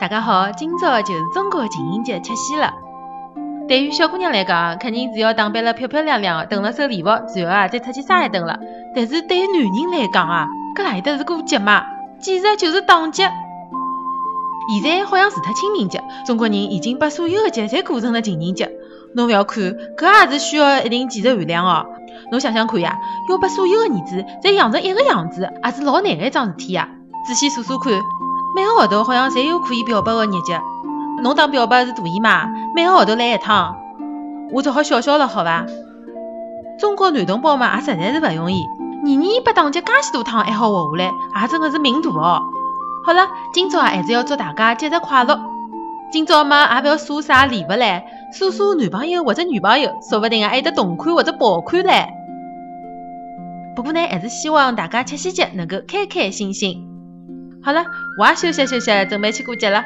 大家好，今朝就是中国情人节七夕了。对于小姑娘来讲，肯定是要打扮了漂漂亮亮，囤了收礼物，然后啊再出去耍一顿了。但是对于男人来讲啊，搿哪里得是过节嘛？简直就是打劫！现在好像除脱清明节，中国人已经把所有的节侪过成了情人节。侬勿要看，搿也是需要一定技术含量哦。侬想想看呀，要把所有的儿子侪养成一个样子，也是老难的一桩事体呀。仔细数数看，每个号头好像侪有可以表白的日节。侬当表白是大姨妈，每个号头来一趟，我只好笑笑了，好伐？中国男同胞嘛，也实在是勿容易，年年被打击介许多趟还好活下来，也真的是命大哦。好了，今朝啊还是要祝大家节日快乐。今朝嘛也勿要送啥礼物唻，送送男朋友或者女朋友，说不定啊还有得同款或者爆款唻。不过呢，还是希望大家七夕节能够开开心心。好了，我休息休息，准备去过节了。